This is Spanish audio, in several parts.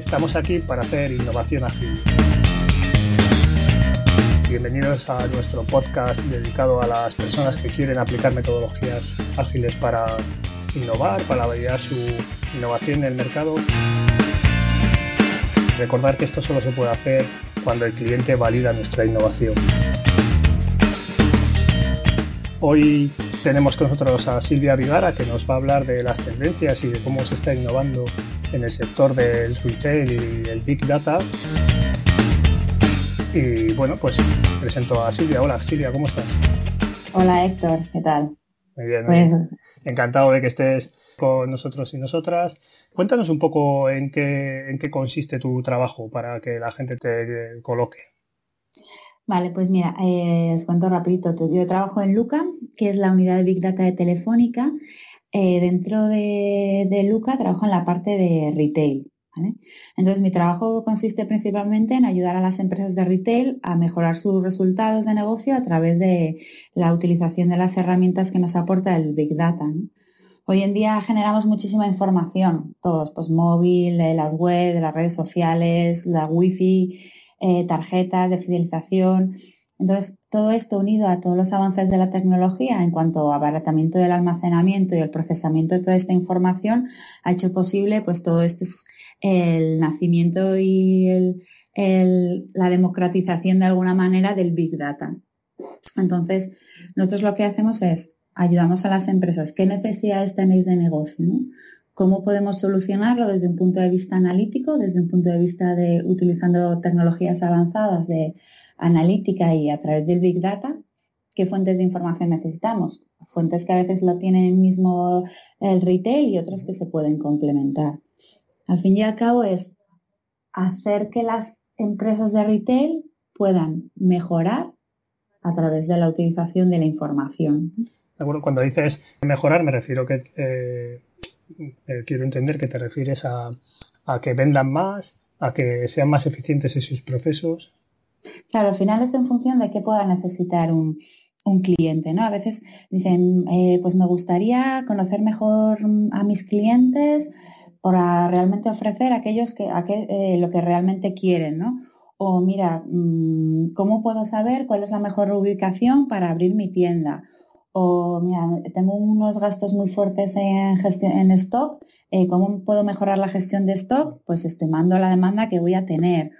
Estamos aquí para hacer innovación ágil. Bienvenidos a nuestro podcast dedicado a las personas que quieren aplicar metodologías ágiles para innovar, para validar su innovación en el mercado. Recordar que esto solo se puede hacer cuando el cliente valida nuestra innovación. Hoy tenemos con nosotros a Silvia Vigara que nos va a hablar de las tendencias y de cómo se está innovando en el sector del retail y el big data. Y bueno, pues presento a Silvia. Hola Silvia, ¿cómo estás? Hola Héctor, ¿qué tal? Muy bien, pues encantado de que estés con nosotros y nosotras. Cuéntanos un poco en qué, en qué consiste tu trabajo para que la gente te coloque. Vale, pues mira, eh, os cuento rapidito. Yo trabajo en Luca, que es la unidad de Big Data de Telefónica, eh, dentro de, Luca trabajo en la parte de retail. Entonces, mi trabajo consiste principalmente en ayudar a las empresas de retail a mejorar sus resultados de negocio a través de la utilización de las herramientas que nos aporta el Big Data. Hoy en día generamos muchísima información, todos, pues móvil, eh, las web, las redes sociales, la wifi, eh, tarjetas de fidelización. Entonces, todo esto unido a todos los avances de la tecnología en cuanto a abaratamiento del almacenamiento y el procesamiento de toda esta información ha hecho posible pues todo este el nacimiento y la democratización de alguna manera del Big Data. Entonces, nosotros lo que hacemos es ayudamos a las empresas, ¿qué necesidades tenéis de negocio? ¿Cómo podemos solucionarlo desde un punto de vista analítico, desde un punto de vista de utilizando tecnologías avanzadas de analítica y a través del Big Data, qué fuentes de información necesitamos. Fuentes que a veces lo tienen mismo el retail y otras que se pueden complementar. Al fin y al cabo es hacer que las empresas de retail puedan mejorar a través de la utilización de la información. cuando dices mejorar me refiero que eh, eh, quiero entender que te refieres a, a que vendan más, a que sean más eficientes en sus procesos. Claro, al final es en función de qué pueda necesitar un, cliente, ¿no? A veces dicen, eh, pues me gustaría conocer mejor a mis clientes para realmente ofrecer aquellos que, eh, lo que realmente quieren, ¿no? O mira, mm, ¿cómo puedo saber cuál es la mejor ubicación para abrir mi tienda? O mira, tengo unos gastos muy fuertes en, gestión, en stock, eh, ¿cómo puedo mejorar la gestión de stock? Pues estoy mando la demanda que voy a tener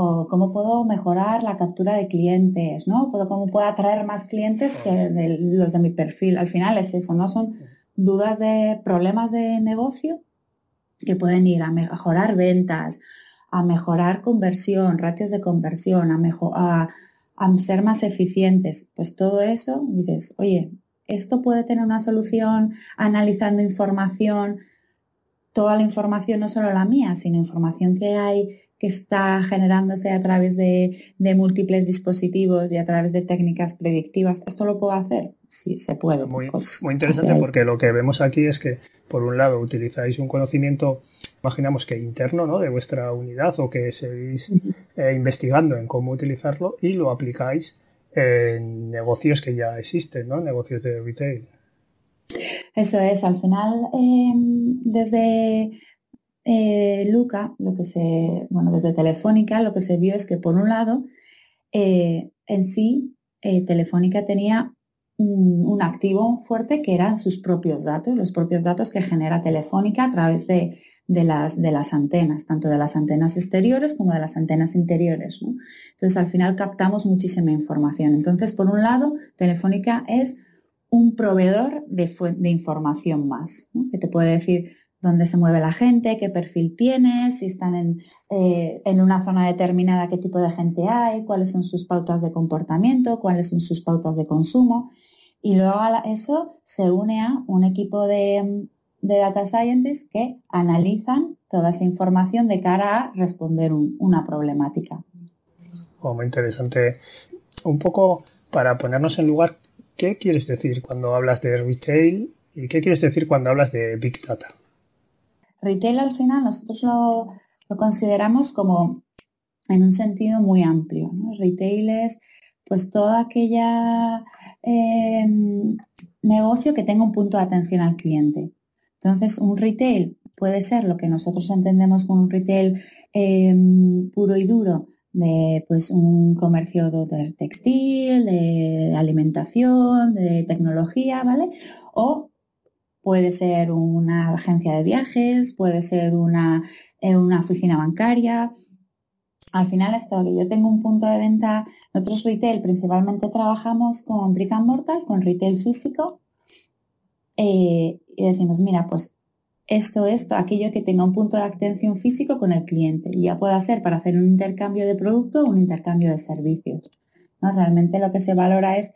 o cómo puedo mejorar la captura de clientes, ¿no? ¿Cómo puedo atraer más clientes que los de mi perfil? Al final es eso, ¿no? Son dudas de problemas de negocio que pueden ir a mejorar ventas, a mejorar conversión, ratios de conversión, a, a ser más eficientes. Pues todo eso, dices, oye, esto puede tener una solución analizando información, toda la información, no solo la mía, sino información que hay que está generándose a través de, múltiples dispositivos y a través de técnicas predictivas. ¿Esto lo puedo hacer? Sí, se puede. Muy, pues, muy interesante porque lo que vemos aquí es que, por un lado, utilizáis un conocimiento, imaginamos que interno, ¿no? De vuestra unidad o que seguís eh, investigando en cómo utilizarlo y lo aplicáis en negocios que ya existen, ¿no? Negocios de retail. Eso es, al final, em, desde eh, Luca, lo que se, bueno, desde Telefónica, lo que se vio es que por un lado, eh, en sí, eh, Telefónica tenía un, activo fuerte que eran sus propios datos, los propios datos que genera Telefónica a través de, las, de las antenas, tanto de las antenas exteriores como de las antenas interiores. Entonces, al final captamos muchísima información. Entonces, por un lado, Telefónica es un proveedor de, de información más, que te puede decir dónde se mueve la gente, qué perfil tienes, si están eh, en, una zona determinada, qué tipo de gente hay, cuáles son sus pautas de comportamiento, cuáles son sus pautas de consumo. Y luego eso se une a un equipo de, data scientists que analizan toda esa información de cara a responder una problemática. Oh, muy interesante. Un poco para ponernos en lugar, ¿qué quieres decir cuando hablas de retail y qué quieres decir cuando hablas de Big Data? Retail al final nosotros lo, consideramos como en un sentido muy amplio. Retail es pues toda aquella em, negocio que tenga un punto de atención al cliente. Entonces, un retail puede ser lo que nosotros entendemos como un retail em, puro y duro, de pues un comercio de textil, de alimentación, de tecnología, ¿vale? O puede ser una agencia de viajes, puede ser una, eh, una oficina bancaria. Al final esto que yo tengo un punto de venta, nosotros retail principalmente trabajamos con brick and mortar, con retail físico, eh, y decimos, mira, pues esto, esto, aquello que tenga un punto de atención físico con el cliente. Y ya pueda ser para hacer un intercambio de producto o un intercambio de servicios. ¿no? Realmente lo que se valora es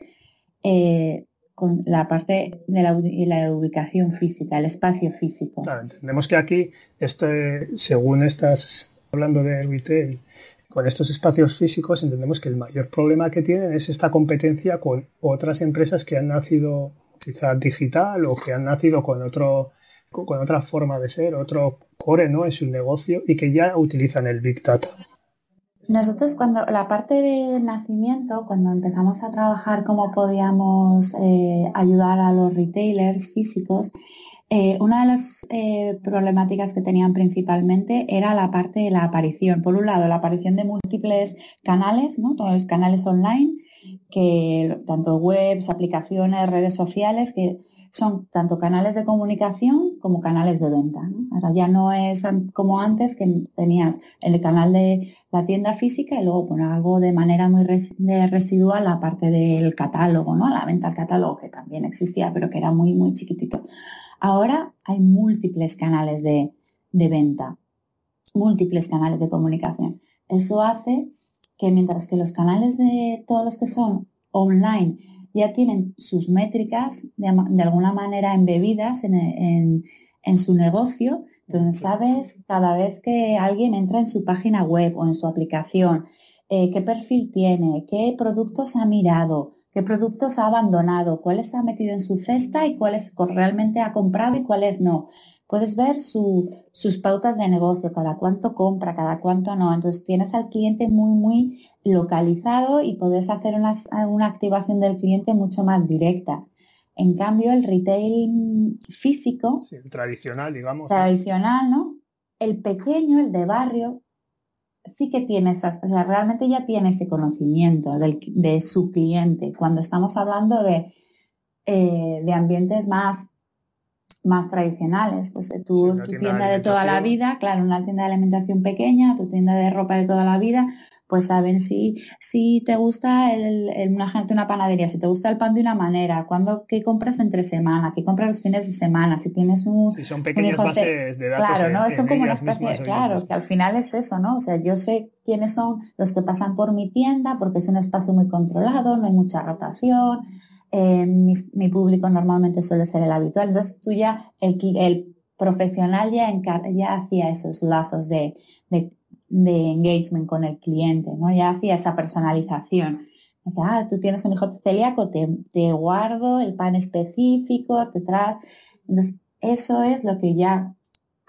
eh, con la parte de la, ubicación física, el espacio físico. Entendemos que aquí, esto, según estás hablando de retail, con estos espacios físicos entendemos que el mayor problema que tienen es esta competencia con otras empresas que han nacido quizás digital o que han nacido con otro con otra forma de ser, otro core ¿no? en su negocio y que ya utilizan el Big Data. Nosotros cuando la parte de nacimiento, cuando empezamos a trabajar cómo podíamos eh, ayudar a los retailers físicos, eh, una de las eh, problemáticas que tenían principalmente era la parte de la aparición. Por un lado, la aparición de múltiples canales, ¿no? todos los canales online, que tanto webs, aplicaciones, redes sociales, que son tanto canales de comunicación como canales de venta. Ahora ya no es como antes que tenías el canal de la tienda física y luego poner algo de manera muy residual la parte del catálogo, ¿no? La venta al catálogo que también existía pero que era muy muy chiquitito. Ahora hay múltiples canales de, de venta, múltiples canales de comunicación. Eso hace que mientras que los canales de todos los que son online ya tienen sus métricas de, alguna manera embebidas en, su negocio, entonces sabes cada vez que alguien entra en su página web o en su aplicación, eh, qué perfil tiene, qué productos ha mirado, qué productos ha abandonado, cuáles ha metido en su cesta y cuáles realmente ha comprado y cuáles no puedes ver sus pautas de negocio, cada cuánto compra, cada cuánto no. Entonces tienes al cliente muy, muy localizado y puedes hacer una, activación del cliente mucho más directa. En cambio, el retail físico, el tradicional, digamos. Tradicional, ¿no? El pequeño, el de barrio, sí que tiene esas, o sea, realmente ya tiene ese conocimiento de su cliente. Cuando estamos hablando de, eh, de ambientes más más tradicionales. Pues eh, tu, tienda, de, toda la vida, claro, una tienda de alimentación pequeña, tu tienda de ropa de toda la vida, pues saben si, si te gusta el, una gente una panadería, si te gusta el pan de una manera, cuando qué compras entre semana, qué compras los fines de semana, si tienes un, sí, son pequeñas bases de datos. Claro, ¿no? Son como una especie, claro, que al final es eso, ¿no? O sea, yo sé quiénes son los que pasan por mi tienda porque es un espacio muy controlado, no hay mucha rotación, eh, mi, público normalmente suele ser el habitual. Entonces tú ya, el, profesional ya, ya hacía esos lazos de, engagement con el cliente, ¿no? Ya hacía esa personalización. ah, tú tienes un hijo celíaco, te, guardo el pan específico, te trae. Entonces, eso es lo que ya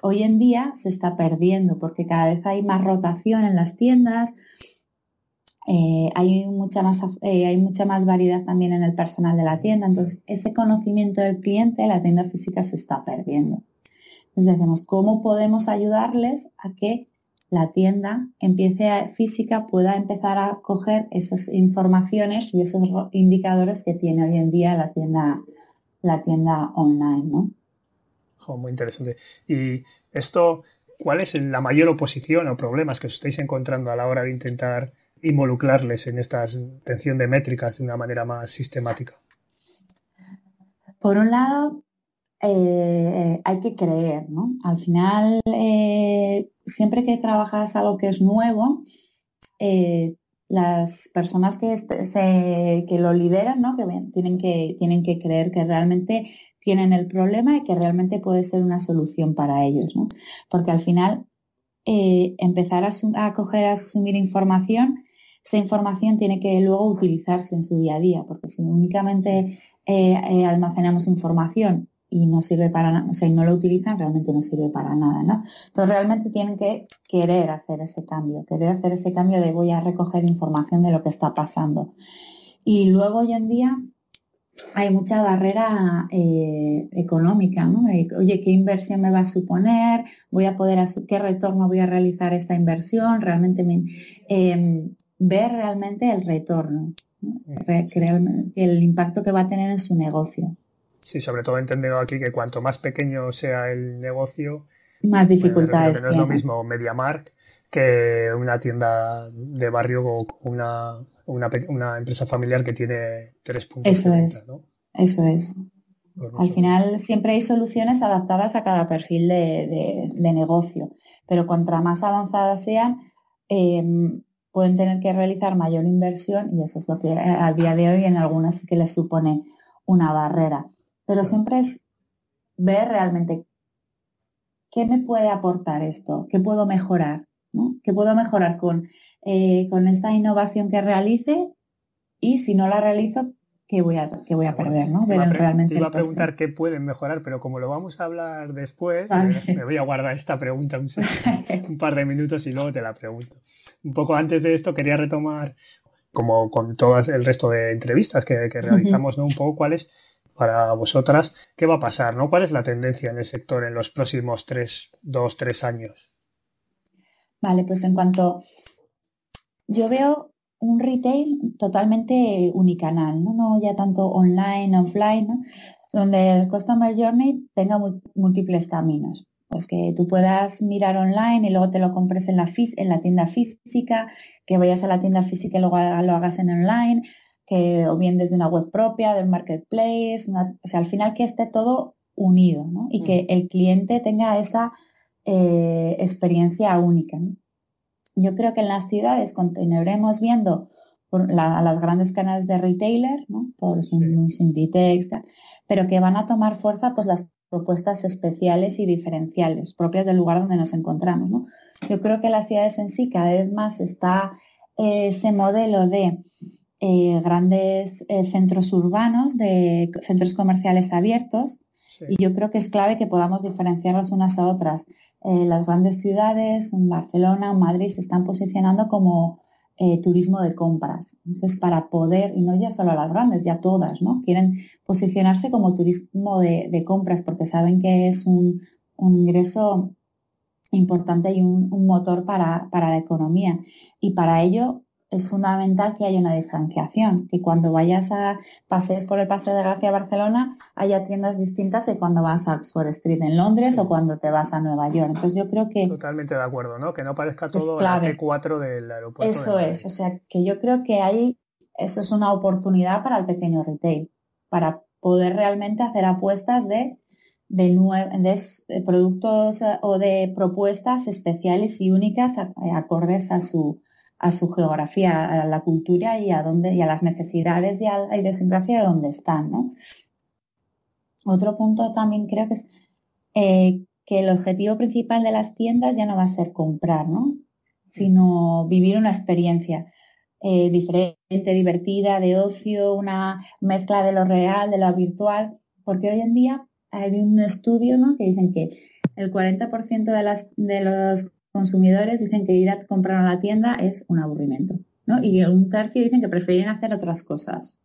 hoy en día se está perdiendo, porque cada vez hay más rotación en las tiendas, eh, hay, mucha más, eh, hay mucha más variedad también en el personal de la tienda, entonces ese conocimiento del cliente, la tienda física se está perdiendo. Entonces decimos, ¿cómo podemos ayudarles a que la tienda empiece a, física pueda empezar a coger esas informaciones y esos indicadores que tiene hoy en día la tienda, la tienda online, ¿no? muy interesante. Y esto, ¿cuál es la mayor oposición o problemas que os estáis encontrando a la hora de intentar involucrarles en esta atención de métricas de una manera más sistemática? Por un lado, eh, hay que creer, ¿no? Al final, eh, siempre que trabajas algo que es nuevo, eh, las personas que, se, que lo lideran, ¿no? Que tienen que, tienen que creer que realmente tienen el problema y que realmente puede ser una solución para ellos, ¿no? Porque al final empezar a, a coger, a asumir información, esa información tiene que luego utilizarse en su día a día, porque si únicamente eh, eh, almacenamos información y no sirve para nada, o sea, y no lo utilizan, realmente no sirve para nada, ¿no? Entonces realmente tienen que querer hacer ese cambio, querer hacer ese cambio de voy a recoger información de lo que está pasando. Y luego hoy en día hay mucha barrera eh, económica, ¿no? oye, ¿qué inversión me va a suponer? ¿Voy a poder, qué retorno voy a realizar esta inversión? Realmente em, ver realmente el retorno, el impacto que va a tener en su negocio. Sí, sobre todo entendido aquí que cuanto más pequeño sea el negocio, más dificultades. no es lo mismo MediaMark que una tienda de barrio o una, una, empresa familiar que tiene tres puntos. Eso es. Eso es. Pues Al final siempre hay soluciones adaptadas a cada perfil de, negocio, pero cuanto más avanzadas sean, em, pueden tener que realizar mayor inversión y eso es lo que a día de hoy en algunas sí que les supone una barrera. Pero siempre es ver realmente qué me puede aportar esto, qué puedo mejorar, ¿no? ¿Qué puedo mejorar con, eh, con esta innovación que realice? Y si no la realizo, ¿qué voy a, qué voy a perder? ¿no? Ver realmente te iba a preguntar qué pueden mejorar, pero como lo vamos a hablar después, eh, me voy a guardar esta pregunta un, un par de minutos y luego te la pregunto. Un poco antes de esto quería retomar, como con todo el resto de entrevistas que, realizamos, ¿no? un poco cuál es para vosotras, ¿qué va a pasar? ¿no? ¿Cuál es la tendencia en el sector en los próximos tres, dos, tres años? Vale, pues en cuanto yo veo un retail totalmente unicanal, ¿no? no ya tanto online, offline, ¿no? donde el Customer Journey tenga múltiples caminos. Pues que tú puedas mirar online y luego te lo compres en la, en la tienda física, que vayas a la tienda física y luego lo hagas en online, que o bien desde una web propia, del marketplace, o sea, al final que esté todo unido ¿no? y que mm. el cliente tenga esa eh, experiencia única. Yo creo que en las ciudades continuaremos viendo por las grandes canales de retailer, ¿no? todos los sí. pero que van a tomar fuerza pues las propuestas especiales y diferenciales propias del lugar donde nos encontramos. ¿no? Yo creo que las ciudades en sí cada vez más está ese modelo de eh, grandes eh, centros urbanos, de centros comerciales abiertos, y yo creo que es clave que podamos diferenciarlos unas a otras. Eh, las grandes ciudades, un Barcelona, un Madrid, se están posicionando como turismo de compras. Entonces, para poder, y no ya solo las grandes, ya todas, ¿no? Quieren posicionarse como turismo de, compras porque saben que es un, ingreso importante y un, motor para, la economía. Y para ello es fundamental que haya una diferenciación, que cuando vayas a pasees por el Paseo de Gracia Barcelona haya tiendas distintas de cuando vas a Oxford Street en Londres o cuando te vas a Nueva York. Entonces yo creo que... Totalmente de acuerdo, ¿no? Que no parezca todo la T4 del aeropuerto. Eso es, o sea, que yo creo que hay, eso es una oportunidad para el pequeño retail, para poder realmente hacer apuestas de de, de, productos eh, o de propuestas especiales y únicas acordes a su, a su geografía, a la cultura y a, dónde, y a las necesidades y a la idiosincrasia de donde están. ¿no? Otro punto también creo que es eh, que el objetivo principal de las tiendas ya no va a ser comprar, ¿no? sino vivir una experiencia eh, diferente, divertida, de ocio, una mezcla de lo real, de lo virtual, porque hoy en día hay un estudio ¿no? que dicen que el 40% de, las, de los consumidores dicen que ir a comprar a la tienda es un aburrimiento, ¿no? Y un tercio dicen que prefieren hacer otras cosas.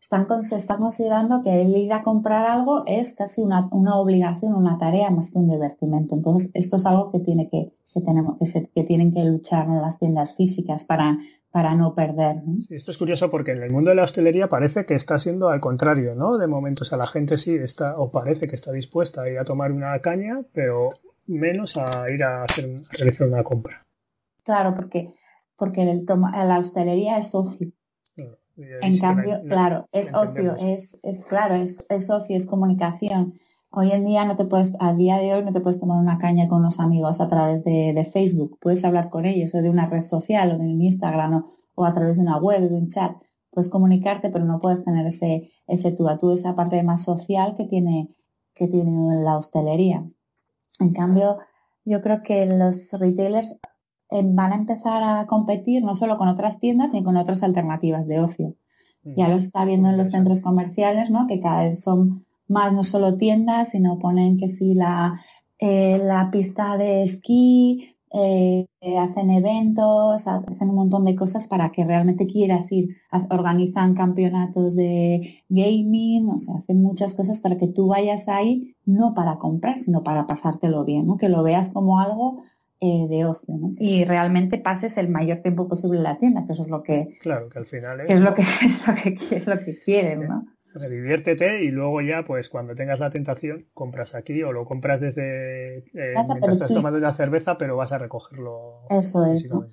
están, se considerando que el ir a comprar algo es casi una, obligación, una tarea más que un divertimento. Entonces, esto es algo que tiene que, tenemos, que, tienen que luchar en las tiendas físicas para, para no perder. esto es curioso porque en el mundo de la hostelería parece que está siendo al contrario, ¿no? De momento, o sea, la gente sí está, o parece que está dispuesta a ir a tomar una caña, pero menos a ir a, hacer, realizar una compra. Claro, porque, porque el la hostelería es ocio. en cambio, claro, es ocio, es, es claro, es, es ocio, es comunicación. Hoy en día no te puedes, a día de hoy no te puedes tomar una caña con los amigos a través de, Facebook. Puedes hablar con ellos o de una red social o de un Instagram o, a través de una web, de un chat. puedes comunicarte, pero no puedes tener ese, ese tú a tú, esa parte más social que tiene, que tiene la hostelería. En cambio, yo creo que los retailers eh, van a empezar a competir no solo con otras tiendas, sino con otras alternativas de ocio. Mm. Ya lo está viendo en los centros comerciales, ¿no? Que cada vez son más no solo tiendas, sino ponen que si la, eh, la pista de esquí, eh, hacen eventos, hacen un montón de cosas para que realmente quieras ir. Organizan campeonatos de gaming, o sea, hacen muchas cosas para que tú vayas ahí, no para comprar, sino para pasártelo bien, ¿no? Que lo veas como algo eh, de ocio, ¿no? Y realmente pases el mayor tiempo posible en la tienda, que eso es lo que... Claro, que al final es... es lo que, es lo que, es lo que quieren, ¿no? Diviértete y luego ya, pues cuando tengas la tentación, compras aquí o lo compras desde eh, mientras estás tomando una cerveza, pero vas a recogerlo. Eso es. O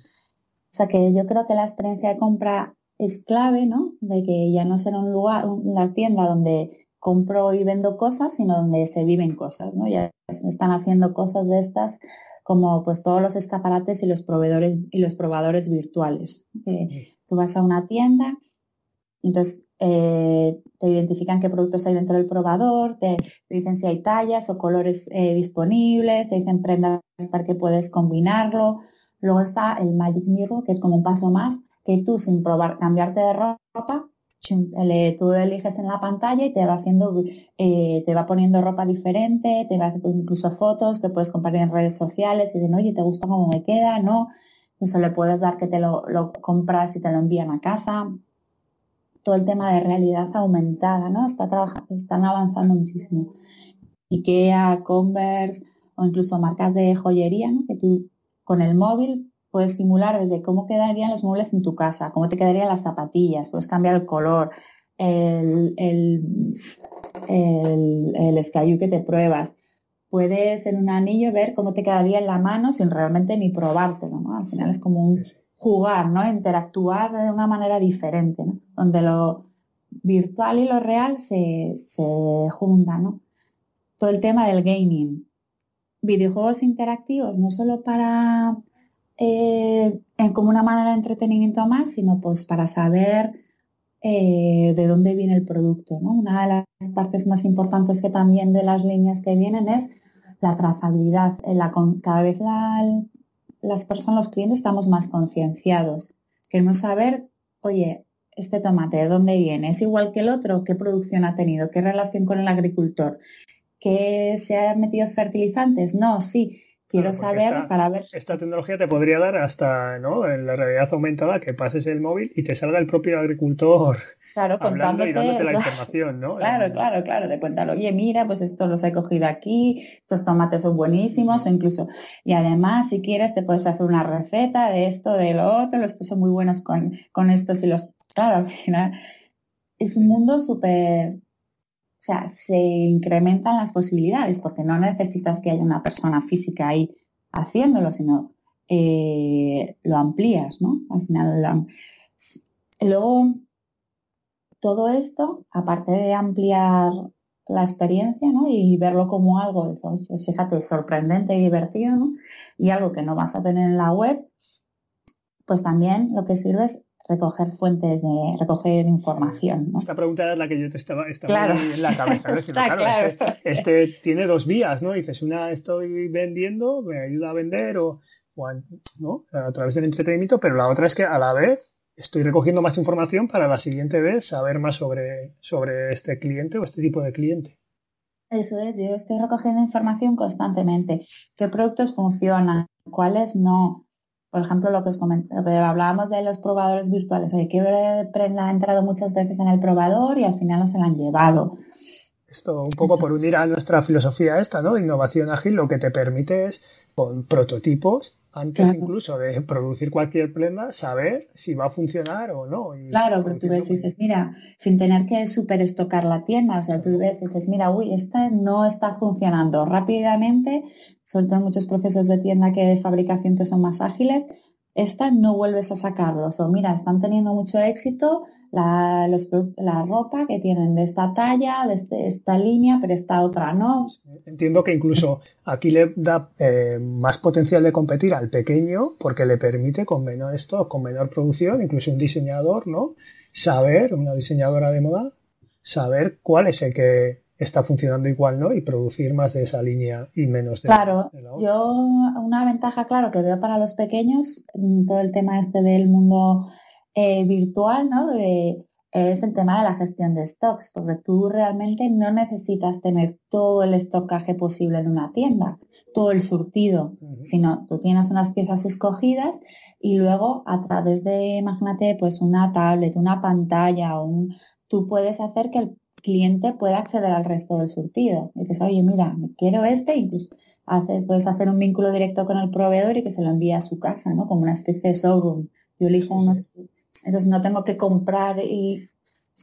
sea que yo creo que la experiencia de compra es clave, ¿no? De que ya no será un lugar, una tienda donde compro y vendo cosas, sino donde se viven cosas, ¿no? Ya están haciendo cosas de estas como pues todos los escaparates y los proveedores y los probadores virtuales. tú vas a una tienda, entonces eh, te identifican qué productos hay dentro del probador, te, dicen si hay tallas o colores eh, disponibles, te dicen prendas para que puedes combinarlo. Luego está el Magic Mirror, que es como un paso más, que tú sin probar cambiarte de ropa, tú eliges en la pantalla y te va haciendo, eh, te va poniendo ropa diferente, te va haciendo incluso fotos que puedes compartir en redes sociales y dicen, oye, ¿te gusta cómo me queda? ¿No? Eso le puedes dar que te lo, lo compras y te lo envían a casa todo el tema de realidad aumentada, ¿no? Está trabajando, están avanzando muchísimo. IKEA, Converse o incluso marcas de joyería, ¿no? Que tú con el móvil puedes simular desde cómo quedarían los muebles en tu casa, cómo te quedarían las zapatillas, puedes cambiar el color, el, el, el, que te pruebas. Puedes en un anillo ver cómo te quedaría en la mano sin realmente ni probártelo, ¿no? Al final es como un, jugar, ¿no? Interactuar de una manera diferente, ¿no? Donde lo virtual y lo real se, se juntan, ¿no? Todo el tema del gaming. Videojuegos interactivos, no solo para eh, como una manera de entretenimiento más, sino pues para saber eh, de dónde viene el producto. ¿no? Una de las partes más importantes que también de las líneas que vienen es la trazabilidad. Cada vez la, las personas, los clientes, estamos más concienciados. Queremos saber, oye, este tomate, ¿de dónde viene? ¿Es igual que el otro? ¿Qué producción ha tenido? ¿Qué relación con el agricultor? ¿Que se han metido fertilizantes? No, sí. Quiero saber para ver. Esta tecnología te podría dar hasta, ¿no? En la realidad aumentada que pases el móvil y te salga el propio agricultor Claro, contándote, la información, ¿no? Claro, claro, claro, te cuentan, oye, mira, pues esto los he cogido aquí, estos tomates son buenísimos, o incluso, y además, si quieres, te puedes hacer una receta de esto, de lo otro, los puso muy buenos con, con estos y los, claro, al final, es un mundo súper, o sea, se incrementan las posibilidades, porque no necesitas que haya una persona física ahí haciéndolo, sino eh, lo amplías, ¿no? Al final, luego, todo esto, aparte de ampliar la experiencia ¿no? y verlo como algo, pues fíjate, sorprendente y divertido, ¿no? y algo que no vas a tener en la web, pues también lo que sirve es recoger fuentes de recoger información. Esta pregunta es la que yo te estaba, en la cabeza. este, este, tiene dos vías, ¿no? Dices, una estoy vendiendo, me ayuda a vender o, o ¿no? a través del entretenimiento, pero la otra es que a la vez estoy recogiendo más información para la siguiente vez saber más sobre, sobre este cliente o este tipo de cliente. Eso es, yo estoy recogiendo información constantemente. ¿Qué productos funcionan? ¿Cuáles no? Por ejemplo, lo que os hablábamos de los probadores virtuales. Hay que prenda ha entrado muchas veces en el probador y al final no se la han llevado. Esto un poco por unir a nuestra filosofía esta, ¿no? Innovación ágil lo que te permite es con prototipos antes incluso de producir cualquier prenda, saber si va a funcionar o no. claro, pero tú ves y dices, mira, sin tener que super estocar la tienda, o sea, tú ves y dices, mira, uy, esta no está funcionando rápidamente, sobre todo en muchos procesos de tienda que de fabricación que son más ágiles, esta no vuelves a sacarlos, o mira, están teniendo mucho éxito, la, la ropa que tienen de esta talla, de este, esta línea, pero esta otra no. Entiendo que incluso aquí le da eh, más potencial de competir al pequeño porque le permite con menor esto, con menor producción, incluso un diseñador, ¿no? saber, una diseñadora de moda, saber cuál es el que está funcionando igual, ¿no? Y producir más de esa línea y menos de, claro, yo una ventaja, claro, que veo para los pequeños, mm, todo el tema este del mundo eh, virtual, ¿no? es el tema de la gestión de stocks, porque tú realmente no necesitas tener todo el estocaje posible en una tienda, todo el surtido, sino tú tienes unas piezas escogidas y luego a través de, imagínate, pues una tablet, una pantalla, un, tú puedes hacer que el cliente pueda acceder al resto del surtido. dices, oye, mira, quiero este, incluso puedes hacer un vínculo directo con el proveedor y que se lo envíe a su casa, ¿no? Como una especie de showroom. Yo elijo unos entonces no tengo que comprar y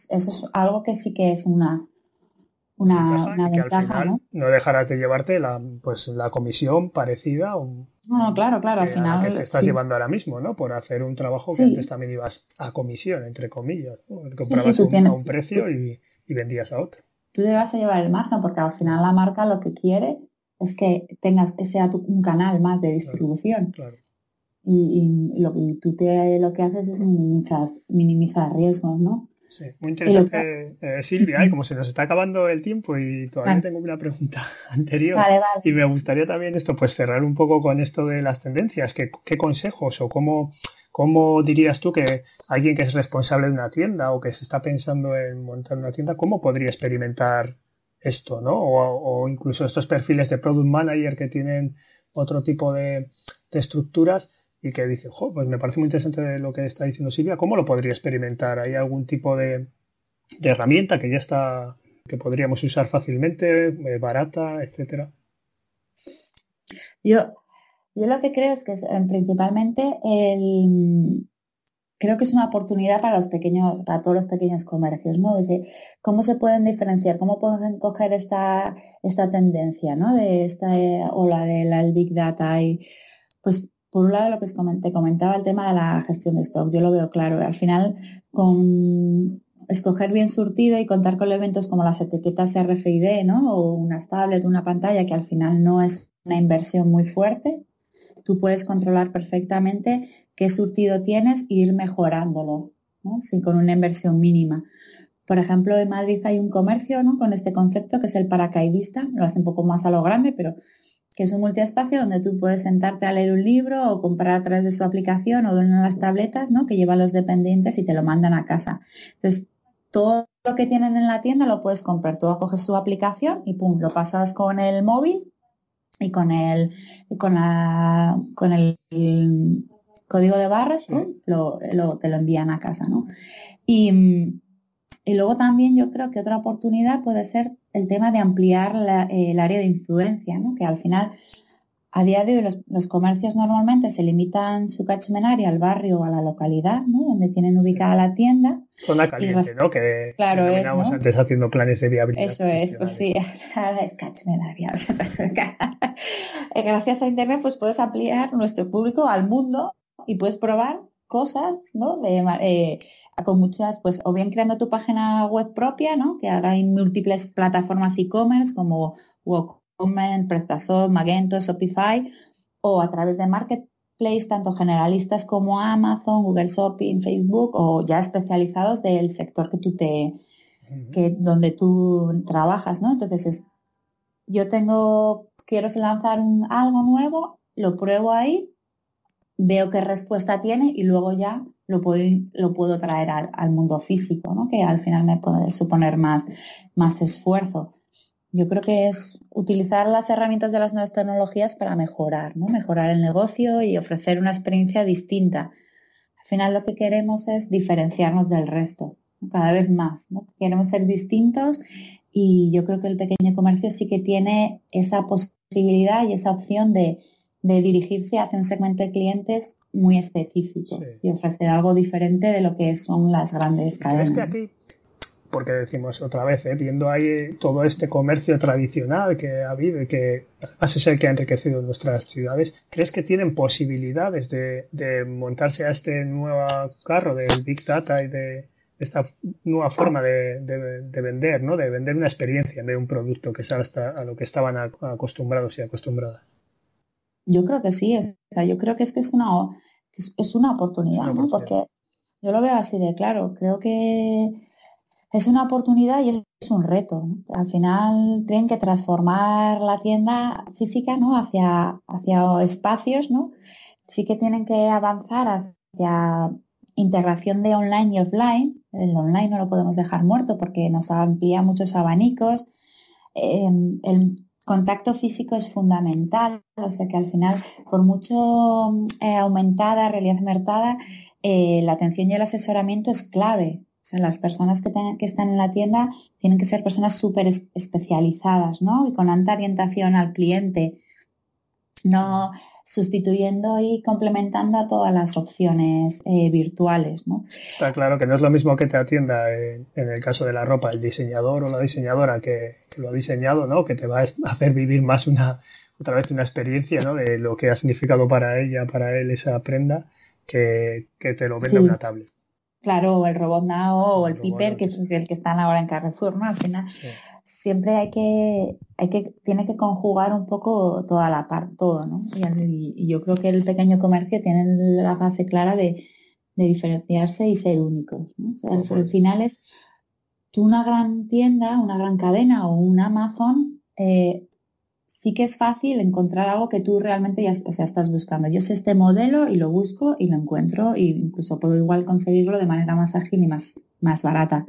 eso es algo que sí que es una, una, ventaja, ¿no? No dejarás de llevarte la, pues, la comisión parecida o no, claro, claro, al final. que te estás llevando ahora mismo, ¿no? Por hacer un trabajo que antes también ibas a comisión, entre comillas. Comprabas a un precio y, vendías a otro. Tú te vas a llevar el margen porque al final la marca lo que quiere es que tengas, que sea un canal más de distribución. claro y, lo que tú te, lo que haces es minimizar, minimizar riesgos, ¿no? Sí, muy interesante, eh, Silvia. Y como se nos está acabando el tiempo y todavía tengo una pregunta anterior. Y me gustaría también esto, pues cerrar un poco con esto de las tendencias. ¿Qué, qué consejos o cómo, cómo dirías tú que alguien que es responsable de una tienda o que se está pensando en montar una tienda, cómo podría experimentar esto, ¿no? O, o incluso estos perfiles de product manager que tienen otro tipo de, de estructuras y que dice, pues me parece muy interesante lo que está diciendo Silvia, ¿cómo lo podría experimentar? ¿Hay algún tipo de, herramienta que ya está, que podríamos usar fácilmente, eh, barata, etcétera? Yo, yo lo que creo es que es, eh, principalmente el, creo que es una oportunidad para los pequeños, para todos los pequeños comercios, ¿no? Desde cómo se pueden diferenciar, cómo pueden coger esta, esta tendencia, ¿no? De esta eh, ola del Big Data y pues por un lado, lo que te comentaba el tema de la gestión de stock, yo lo veo claro. Al final, con escoger bien surtido y contar con elementos como las etiquetas RFID, ¿no? O unas tablets, una pantalla, que al final no es una inversión muy fuerte, tú puedes controlar perfectamente qué surtido tienes e ir mejorándolo, ¿no? Sin con una inversión mínima. Por ejemplo, en Madrid hay un comercio ¿no? con este concepto que es el paracaidista, lo hace un poco más a lo grande, pero que es un multiespacio donde tú puedes sentarte a leer un libro o comprar a través de su aplicación o de una de las tabletas, ¿no? Que llevan los dependientes y te lo mandan a casa. Entonces, todo lo que tienen en la tienda lo puedes comprar. Tú coges su aplicación y pum, lo pasas con el móvil y con el, con la, con el, código de barras, pum, lo, te lo envían a casa, ¿no? Y, y luego también yo creo que otra oportunidad puede ser el tema de ampliar el área de influencia, ¿no? que al final a día de hoy los, comercios normalmente se limitan su catchment area al barrio o a la localidad, ¿no? Donde tienen ubicada la tienda. Zona caliente, ¿no? Que claro es, antes haciendo planes de viabilidad. Eso es, pues sí, ahora es catchment area. Gracias a Internet pues puedes ampliar nuestro público al mundo y puedes probar cosas, ¿no? De, eh, con muchas, pues o bien creando tu página web propia, ¿no? Que ahora hay múltiples plataformas e-commerce como WooCommerce, PrestaShop, Magento, Shopify, o a través de marketplace, tanto generalistas como Amazon, Google Shopping, Facebook, o ya especializados del sector que tú te, que donde tú trabajas, ¿no? Entonces es, yo tengo, quiero lanzar algo nuevo, lo pruebo ahí, veo qué respuesta tiene y luego ya lo puedo, lo puedo traer al, mundo físico, ¿no? que al final me puede suponer más, más esfuerzo. Yo creo que es utilizar las herramientas de las nuevas tecnologías para mejorar, ¿no? mejorar el negocio y ofrecer una experiencia distinta. Al final lo que queremos es diferenciarnos del resto, cada vez más. ¿no? Queremos ser distintos y yo creo que el pequeño comercio sí que tiene esa posibilidad y esa opción de, de dirigirse hacia un segmento de clientes muy específico y ofrecer algo diferente de lo que son las grandes cadenas. que aquí, porque decimos otra vez, ¿eh? viendo ahí todo este comercio tradicional que ha habido y que además es el que ha enriquecido nuestras ciudades, ¿crees que tienen posibilidades de, montarse a este nuevo carro del Big Data y de esta nueva forma de, vender, ¿no? de vender una experiencia en vez de un producto que sea hasta a lo que estaban acostumbrados y acostumbradas? Yo creo que sí, o sea, yo creo que es que es una, es, una oportunidad, ¿no? Porque Yo lo veo así de claro. Creo que es una oportunidad y es un reto. Al final tienen que transformar la tienda física ¿no? hacia, hacia espacios, ¿no? Sí que tienen que avanzar hacia integración de online y offline. El online no lo podemos dejar muerto porque nos amplía muchos abanicos. Em, el contacto físico es fundamental, o sea que al final, por mucho eh, aumentada realidad aumentada, eh, la atención y el asesoramiento es clave. O sea, las personas que, que están en la tienda tienen que ser personas súper especializadas, ¿no? Y con alta orientación al cliente. No sustituyendo y complementando a todas las opciones eh, virtuales. ¿no? Está claro que no es lo mismo que te atienda en, el caso de la ropa el diseñador o la diseñadora que, lo ha diseñado, ¿no? que te va a hacer vivir más una otra vez una experiencia ¿no? de lo que ha significado para ella, para él esa prenda, que, te lo vende una tablet. Claro, o el Robot Now o el, Piper, que es el que están ahora en Carrefour, ¿no? Al final, siempre hay que, hay que, tiene que conjugar un poco toda la parte, todo, ¿no? Y, yo creo que el pequeño comercio tiene la fase clara de, diferenciarse y ser únicos. al, final es tú una gran tienda, una gran cadena o un Amazon, eh, sí que es fácil encontrar algo que tú realmente ya o sea, estás buscando. Yo sé este modelo y lo busco y lo encuentro e incluso puedo igual conseguirlo de manera más ágil y más, más barata.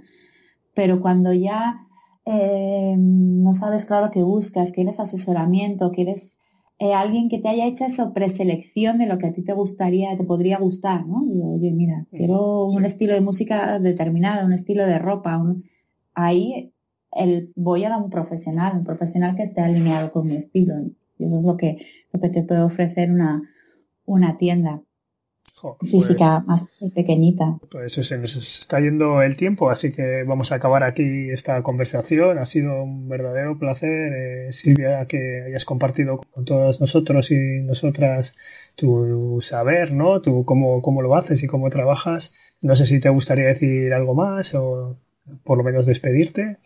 Pero cuando ya eh, no sabes claro qué buscas, quieres asesoramiento, quieres eh, alguien que te haya hecho esa preselección de lo que a ti te gustaría, te podría gustar, ¿no? Digo, oye, mira, quiero un estilo de música determinado, un estilo de ropa, ahí el, voy a dar un profesional, un profesional que esté alineado con mi estilo. Y eso es lo que, lo que te puede ofrecer una, una tienda física pues más pequeñita. Pues se nos está yendo el tiempo, así que vamos a acabar aquí esta conversación. Ha sido un verdadero placer, eh, Silvia, que hayas compartido con todos nosotros y nosotras tu saber, ¿no? Tu, cómo, cómo lo haces y cómo trabajas. No sé si te gustaría decir algo más o por lo menos despedirte.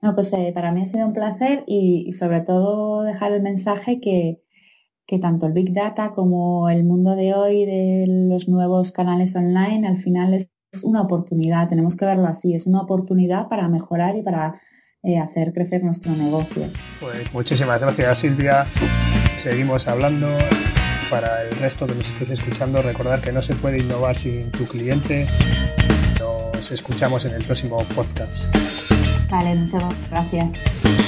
No, pues eh, para mí ha sido un placer y sobre todo dejar el mensaje que, que tanto el Big Data como el mundo de hoy de los nuevos canales online al final es una oportunidad, tenemos que verlo así, es una oportunidad para mejorar y para eh, hacer crecer nuestro negocio. Pues muchísimas gracias Silvia, seguimos hablando. Para el resto que nos estéis escuchando, recordar que no se puede innovar sin tu cliente. Nos escuchamos en el próximo podcast. Vale, muchas gracias.